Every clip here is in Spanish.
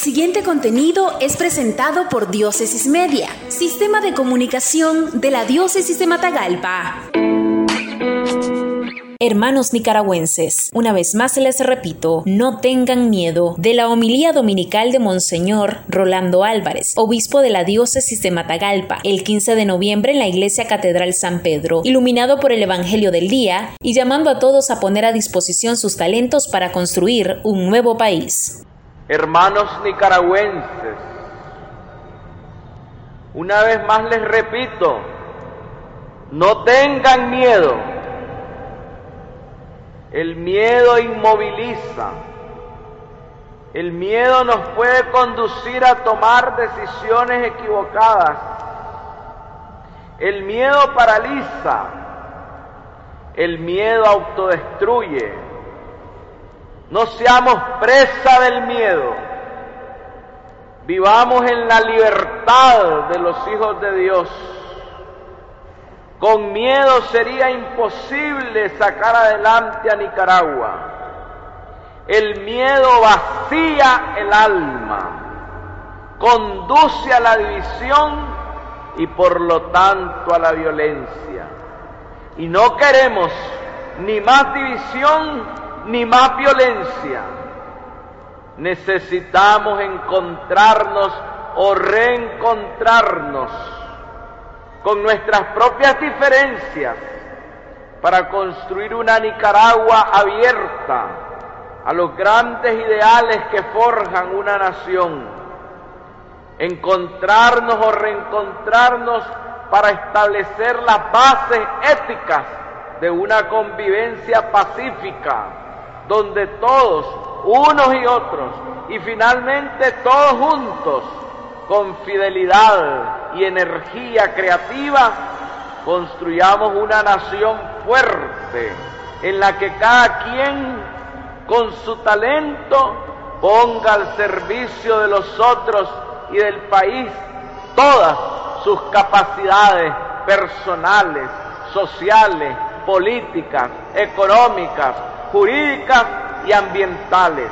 siguiente contenido es presentado por Diócesis Media, sistema de comunicación de la Diócesis de Matagalpa. Hermanos nicaragüenses, una vez más les repito, no tengan miedo de la homilía dominical de Monseñor Rolando Álvarez, obispo de la diócesis de Matagalpa, el 15 de noviembre en la iglesia Catedral San Pedro, iluminado por el Evangelio del Día y llamando a todos a poner a disposición sus talentos para construir un nuevo país. Hermanos nicaragüenses, una vez más les repito, no tengan miedo el miedo inmoviliza. El miedo nos puede conducir a tomar decisiones equivocadas. El miedo paraliza. El miedo autodestruye. No seamos presa del miedo. Vivamos en la libertad de los hijos de Dios. Con miedo sería imposible sacar adelante a Nicaragua. El miedo vacía el alma, conduce a la división y por lo tanto a la violencia. Y no queremos ni más división ni más violencia. Necesitamos encontrarnos o reencontrarnos con nuestras propias diferencias para construir una Nicaragua abierta a los grandes ideales que forjan una nación, encontrarnos o reencontrarnos para establecer las bases éticas de una convivencia pacífica, donde todos, unos y otros, y finalmente todos juntos, con fidelidad y energía creativa, construyamos una nación fuerte en la que cada quien con su talento ponga al servicio de los otros y del país todas sus capacidades personales, sociales, políticas, económicas, jurídicas y ambientales,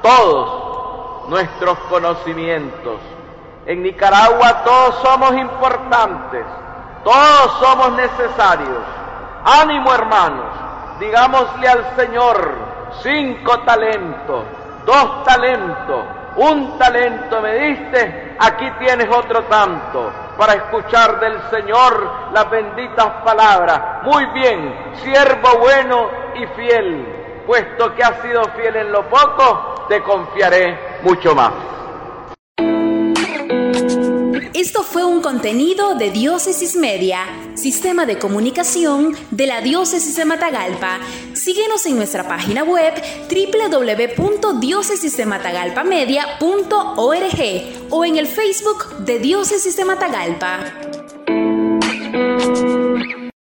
todos nuestros conocimientos. En Nicaragua todos somos importantes, todos somos necesarios. Ánimo hermanos, digámosle al Señor, cinco talentos, dos talentos, un talento me diste, aquí tienes otro tanto para escuchar del Señor las benditas palabras. Muy bien, siervo bueno y fiel, puesto que has sido fiel en lo poco, te confiaré mucho más. Esto fue un contenido de Diócesis Media, sistema de comunicación de la Diócesis de Matagalpa. Síguenos en nuestra página web www.diócesisdematagalpamedia.org o en el Facebook de Diócesis de Matagalpa.